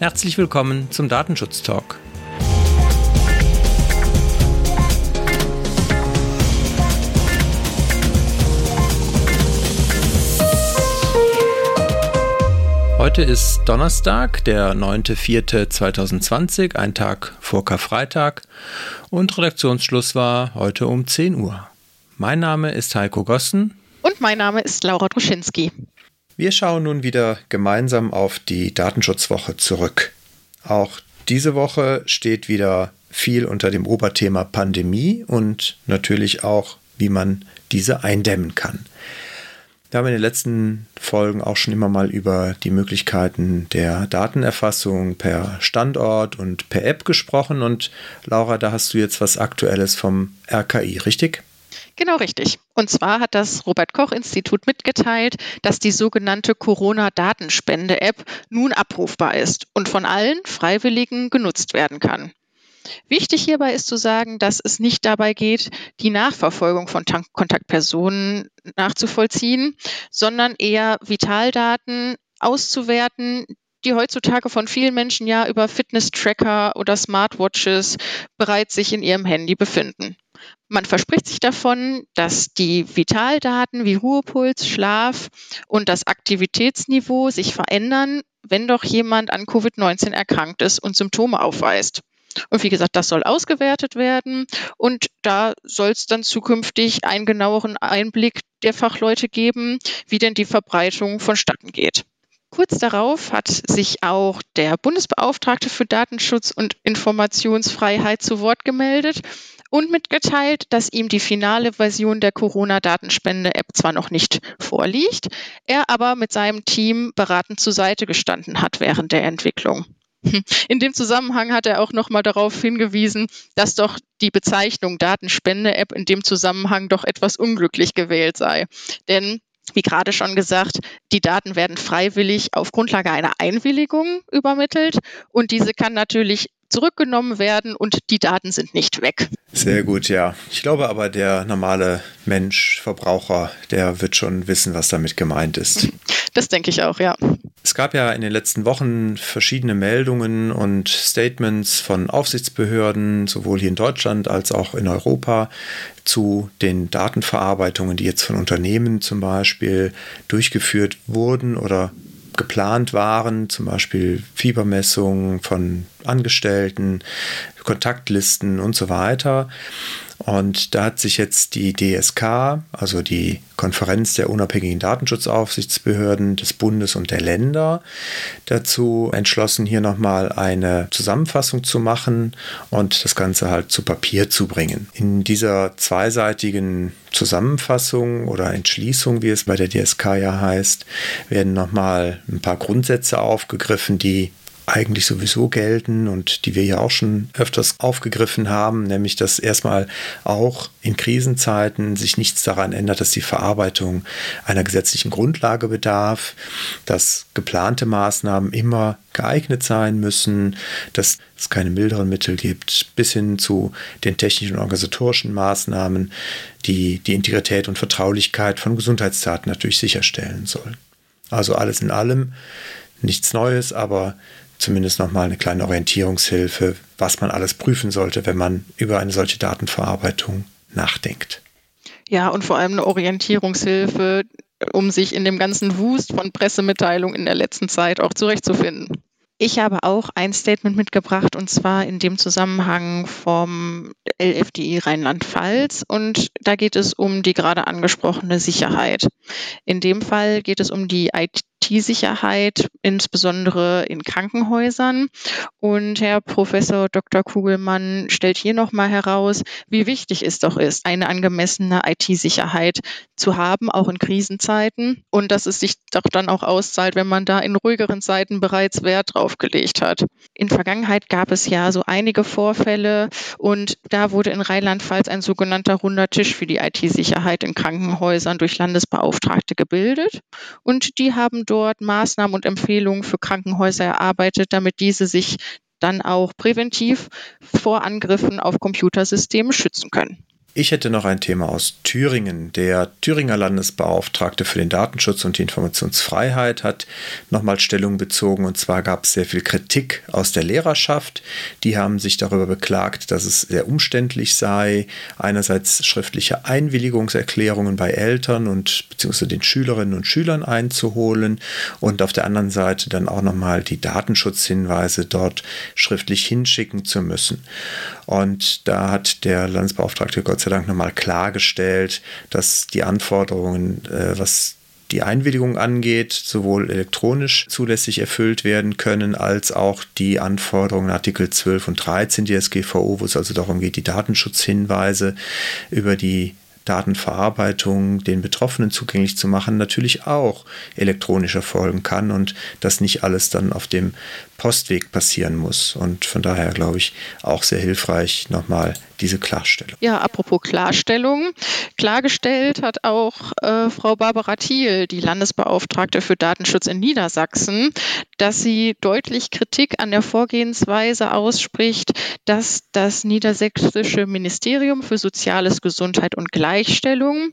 Herzlich willkommen zum Datenschutz Talk. Heute ist Donnerstag, der 9.4.2020, ein Tag vor Karfreitag und Redaktionsschluss war heute um 10 Uhr. Mein Name ist Heiko Gossen. Und mein Name ist Laura Druschinski. Wir schauen nun wieder gemeinsam auf die Datenschutzwoche zurück. Auch diese Woche steht wieder viel unter dem Oberthema Pandemie und natürlich auch, wie man diese eindämmen kann. Wir haben in den letzten Folgen auch schon immer mal über die Möglichkeiten der Datenerfassung per Standort und per App gesprochen. Und Laura, da hast du jetzt was Aktuelles vom RKI, richtig? Genau richtig. Und zwar hat das Robert Koch Institut mitgeteilt, dass die sogenannte Corona-Datenspende-App nun abrufbar ist und von allen Freiwilligen genutzt werden kann. Wichtig hierbei ist zu sagen, dass es nicht dabei geht, die Nachverfolgung von Kontaktpersonen nachzuvollziehen, sondern eher Vitaldaten auszuwerten, die heutzutage von vielen Menschen ja über Fitness-Tracker oder Smartwatches bereits sich in ihrem Handy befinden. Man verspricht sich davon, dass die Vitaldaten wie Ruhepuls, Schlaf und das Aktivitätsniveau sich verändern, wenn doch jemand an Covid-19 erkrankt ist und Symptome aufweist. Und wie gesagt, das soll ausgewertet werden und da soll es dann zukünftig einen genaueren Einblick der Fachleute geben, wie denn die Verbreitung vonstatten geht. Kurz darauf hat sich auch der Bundesbeauftragte für Datenschutz und Informationsfreiheit zu Wort gemeldet und mitgeteilt, dass ihm die finale Version der Corona-Datenspende-App zwar noch nicht vorliegt, er aber mit seinem Team beratend zur Seite gestanden hat während der Entwicklung. In dem Zusammenhang hat er auch nochmal darauf hingewiesen, dass doch die Bezeichnung Datenspende-App in dem Zusammenhang doch etwas unglücklich gewählt sei. Denn wie gerade schon gesagt, die Daten werden freiwillig auf Grundlage einer Einwilligung übermittelt und diese kann natürlich zurückgenommen werden und die Daten sind nicht weg. Sehr gut, ja. Ich glaube aber, der normale Mensch, Verbraucher, der wird schon wissen, was damit gemeint ist. Das denke ich auch, ja. Es gab ja in den letzten Wochen verschiedene Meldungen und Statements von Aufsichtsbehörden, sowohl hier in Deutschland als auch in Europa, zu den Datenverarbeitungen, die jetzt von Unternehmen zum Beispiel durchgeführt wurden oder geplant waren, zum Beispiel Fiebermessungen von Angestellten, Kontaktlisten und so weiter. Und da hat sich jetzt die DSK, also die Konferenz der unabhängigen Datenschutzaufsichtsbehörden des Bundes und der Länder, dazu entschlossen, hier nochmal eine Zusammenfassung zu machen und das Ganze halt zu Papier zu bringen. In dieser zweiseitigen Zusammenfassung oder Entschließung, wie es bei der DSK ja heißt, werden nochmal ein paar Grundsätze aufgegriffen, die eigentlich sowieso gelten und die wir ja auch schon öfters aufgegriffen haben, nämlich dass erstmal auch in Krisenzeiten sich nichts daran ändert, dass die Verarbeitung einer gesetzlichen Grundlage bedarf, dass geplante Maßnahmen immer geeignet sein müssen, dass es keine milderen Mittel gibt, bis hin zu den technischen und organisatorischen Maßnahmen, die die Integrität und Vertraulichkeit von Gesundheitsdaten natürlich sicherstellen sollen. Also alles in allem nichts Neues, aber zumindest nochmal eine kleine Orientierungshilfe, was man alles prüfen sollte, wenn man über eine solche Datenverarbeitung nachdenkt. Ja, und vor allem eine Orientierungshilfe, um sich in dem ganzen Wust von Pressemitteilungen in der letzten Zeit auch zurechtzufinden. Ich habe auch ein Statement mitgebracht und zwar in dem Zusammenhang vom LFDI Rheinland-Pfalz und da geht es um die gerade angesprochene Sicherheit. In dem Fall geht es um die IT IT-Sicherheit, insbesondere in Krankenhäusern. Und Herr Professor Dr. Kugelmann stellt hier nochmal heraus, wie wichtig es doch ist, eine angemessene IT-Sicherheit zu haben, auch in Krisenzeiten. Und dass es sich doch dann auch auszahlt, wenn man da in ruhigeren Zeiten bereits Wert drauf gelegt hat. In Vergangenheit gab es ja so einige Vorfälle und da wurde in Rheinland-Pfalz ein sogenannter runder Tisch für die IT-Sicherheit in Krankenhäusern durch Landesbeauftragte gebildet. Und die haben dort Maßnahmen und Empfehlungen für Krankenhäuser erarbeitet, damit diese sich dann auch präventiv vor Angriffen auf Computersysteme schützen können. Ich hätte noch ein Thema aus Thüringen. Der Thüringer Landesbeauftragte für den Datenschutz und die Informationsfreiheit hat nochmal Stellung bezogen und zwar gab es sehr viel Kritik aus der Lehrerschaft. Die haben sich darüber beklagt, dass es sehr umständlich sei, einerseits schriftliche Einwilligungserklärungen bei Eltern und beziehungsweise den Schülerinnen und Schülern einzuholen und auf der anderen Seite dann auch nochmal die Datenschutzhinweise dort schriftlich hinschicken zu müssen. Und da hat der Landesbeauftragte Gott sei Dank nochmal klargestellt, dass die Anforderungen, äh, was die Einwilligung angeht, sowohl elektronisch zulässig erfüllt werden können, als auch die Anforderungen Artikel 12 und 13 DSGVO, wo es also darum geht, die Datenschutzhinweise über die Datenverarbeitung den Betroffenen zugänglich zu machen, natürlich auch elektronisch erfolgen kann und das nicht alles dann auf dem Postweg passieren muss. Und von daher glaube ich auch sehr hilfreich nochmal diese Klarstellung. Ja, apropos Klarstellung. Klargestellt hat auch äh, Frau Barbara Thiel, die Landesbeauftragte für Datenschutz in Niedersachsen, dass sie deutlich Kritik an der Vorgehensweise ausspricht, dass das niedersächsische Ministerium für Soziales, Gesundheit und Gleichstellung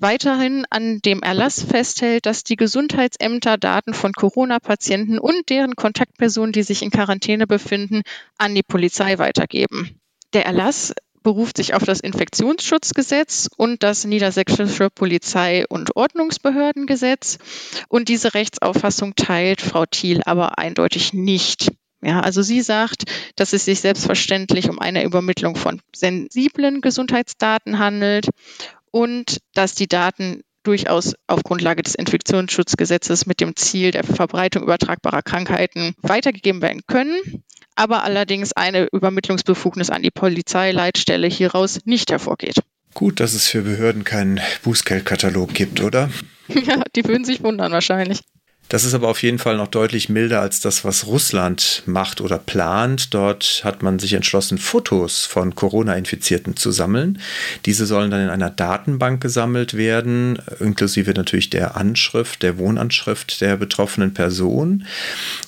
weiterhin an dem Erlass festhält, dass die Gesundheitsämter Daten von Corona-Patienten und deren Kontaktpersonen, die sich in Quarantäne befinden, an die Polizei weitergeben. Der Erlass beruft sich auf das Infektionsschutzgesetz und das niedersächsische Polizei- und Ordnungsbehördengesetz. Und diese Rechtsauffassung teilt Frau Thiel aber eindeutig nicht. Ja, also sie sagt, dass es sich selbstverständlich um eine Übermittlung von sensiblen Gesundheitsdaten handelt und dass die Daten durchaus auf Grundlage des Infektionsschutzgesetzes mit dem Ziel der Verbreitung übertragbarer Krankheiten weitergegeben werden können, aber allerdings eine Übermittlungsbefugnis an die Polizeileitstelle hieraus nicht hervorgeht. Gut, dass es für Behörden keinen Bußgeldkatalog gibt, oder? Ja, die würden sich wundern wahrscheinlich. Das ist aber auf jeden Fall noch deutlich milder als das, was Russland macht oder plant. Dort hat man sich entschlossen, Fotos von Corona-Infizierten zu sammeln. Diese sollen dann in einer Datenbank gesammelt werden, inklusive natürlich der Anschrift, der Wohnanschrift der betroffenen Person.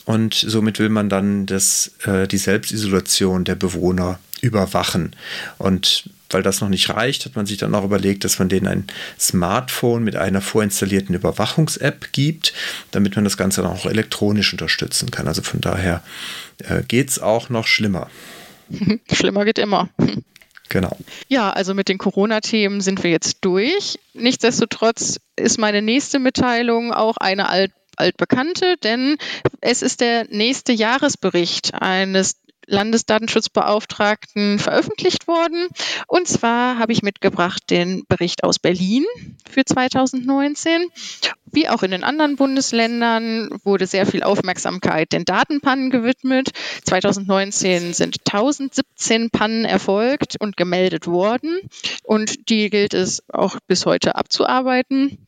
Und somit will man dann das, äh, die Selbstisolation der Bewohner überwachen. Und weil das noch nicht reicht, hat man sich dann auch überlegt, dass man denen ein Smartphone mit einer vorinstallierten Überwachungs-App gibt, damit man das Ganze dann auch elektronisch unterstützen kann. Also von daher äh, geht es auch noch schlimmer. Schlimmer geht immer. Genau. Ja, also mit den Corona-Themen sind wir jetzt durch. Nichtsdestotrotz ist meine nächste Mitteilung auch eine alt altbekannte, denn es ist der nächste Jahresbericht eines Landesdatenschutzbeauftragten veröffentlicht worden. Und zwar habe ich mitgebracht den Bericht aus Berlin für 2019. Wie auch in den anderen Bundesländern wurde sehr viel Aufmerksamkeit den Datenpannen gewidmet. 2019 sind 1017 Pannen erfolgt und gemeldet worden. Und die gilt es auch bis heute abzuarbeiten.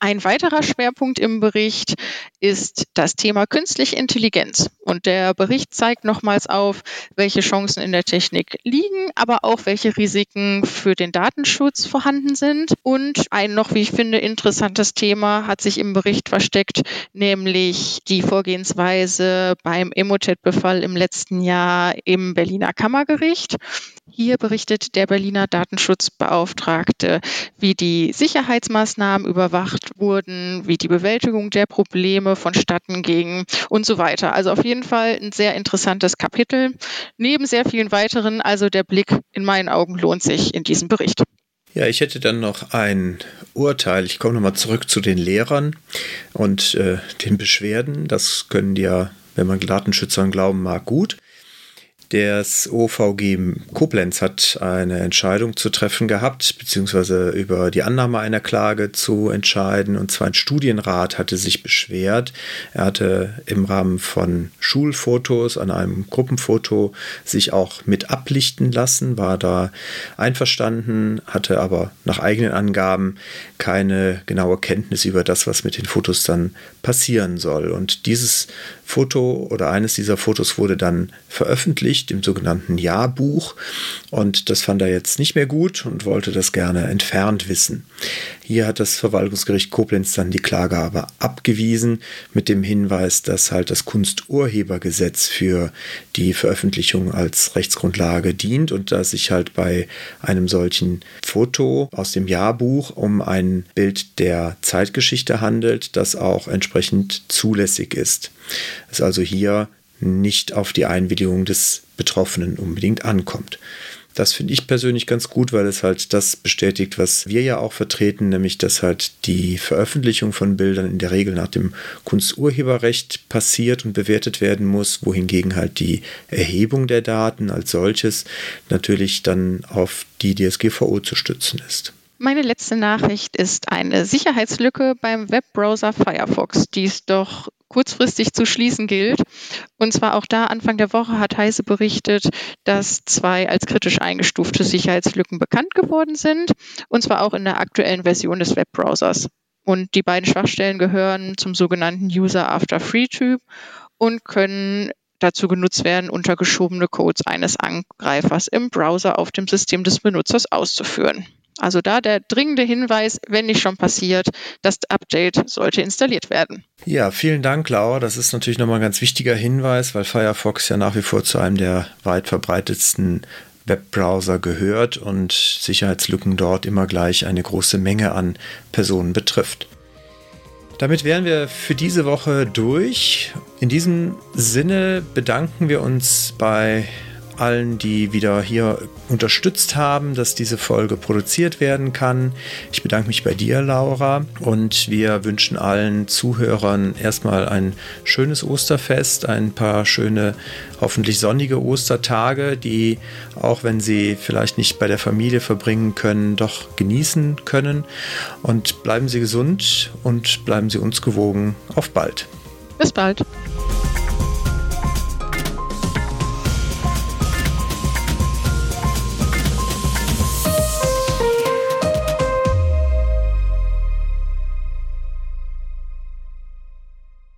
Ein weiterer Schwerpunkt im Bericht ist das Thema künstliche Intelligenz. Und der Bericht zeigt nochmals auf, welche Chancen in der Technik liegen, aber auch welche Risiken für den Datenschutz vorhanden sind. Und ein noch, wie ich finde, interessantes Thema hat sich im Bericht versteckt, nämlich die Vorgehensweise beim Emotet-Befall im letzten Jahr im Berliner Kammergericht. Hier berichtet der Berliner Datenschutzbeauftragte, wie die Sicherheitsmaßnahmen überwacht wurden, wie die Bewältigung der Probleme vonstatten ging und so weiter. Also auf jeden Fall ein sehr interessantes Kapitel. Neben sehr vielen weiteren, also der Blick in meinen Augen lohnt sich in diesem Bericht. Ja, ich hätte dann noch ein Urteil. Ich komme nochmal zurück zu den Lehrern und äh, den Beschwerden. Das können die ja, wenn man Datenschützern glauben mag, gut. Das OVG Koblenz hat eine Entscheidung zu treffen gehabt, beziehungsweise über die Annahme einer Klage zu entscheiden. Und zwar ein Studienrat hatte sich beschwert. Er hatte im Rahmen von Schulfotos an einem Gruppenfoto sich auch mit ablichten lassen, war da einverstanden, hatte aber nach eigenen Angaben keine genaue Kenntnis über das, was mit den Fotos dann passieren soll. Und dieses Foto oder eines dieser Fotos wurde dann veröffentlicht im sogenannten Jahrbuch und das fand er jetzt nicht mehr gut und wollte das gerne entfernt wissen. Hier hat das Verwaltungsgericht Koblenz dann die Klage aber abgewiesen mit dem Hinweis, dass halt das Kunsturhebergesetz für die Veröffentlichung als Rechtsgrundlage dient und dass sich halt bei einem solchen Foto aus dem Jahrbuch um ein Bild der Zeitgeschichte handelt, das auch entsprechend zulässig ist. Es also hier nicht auf die Einwilligung des Betroffenen unbedingt ankommt. Das finde ich persönlich ganz gut, weil es halt das bestätigt, was wir ja auch vertreten, nämlich dass halt die Veröffentlichung von Bildern in der Regel nach dem Kunsturheberrecht passiert und bewertet werden muss, wohingegen halt die Erhebung der Daten als solches natürlich dann auf die DSGVO zu stützen ist. Meine letzte Nachricht ist eine Sicherheitslücke beim Webbrowser Firefox, die es doch kurzfristig zu schließen gilt. Und zwar auch da Anfang der Woche hat Heise berichtet, dass zwei als kritisch eingestufte Sicherheitslücken bekannt geworden sind, und zwar auch in der aktuellen Version des Webbrowsers. Und die beiden Schwachstellen gehören zum sogenannten User After Free Typ und können dazu genutzt werden, untergeschobene Codes eines Angreifers im Browser auf dem System des Benutzers auszuführen. Also da der dringende Hinweis, wenn nicht schon passiert, das Update sollte installiert werden. Ja, vielen Dank, Laura. Das ist natürlich nochmal ein ganz wichtiger Hinweis, weil Firefox ja nach wie vor zu einem der weit verbreitetsten Webbrowser gehört und Sicherheitslücken dort immer gleich eine große Menge an Personen betrifft. Damit wären wir für diese Woche durch. In diesem Sinne bedanken wir uns bei allen, die wieder hier unterstützt haben, dass diese Folge produziert werden kann. Ich bedanke mich bei dir, Laura, und wir wünschen allen Zuhörern erstmal ein schönes Osterfest, ein paar schöne, hoffentlich sonnige Ostertage, die, auch wenn sie vielleicht nicht bei der Familie verbringen können, doch genießen können. Und bleiben Sie gesund und bleiben Sie uns gewogen. Auf bald. Bis bald.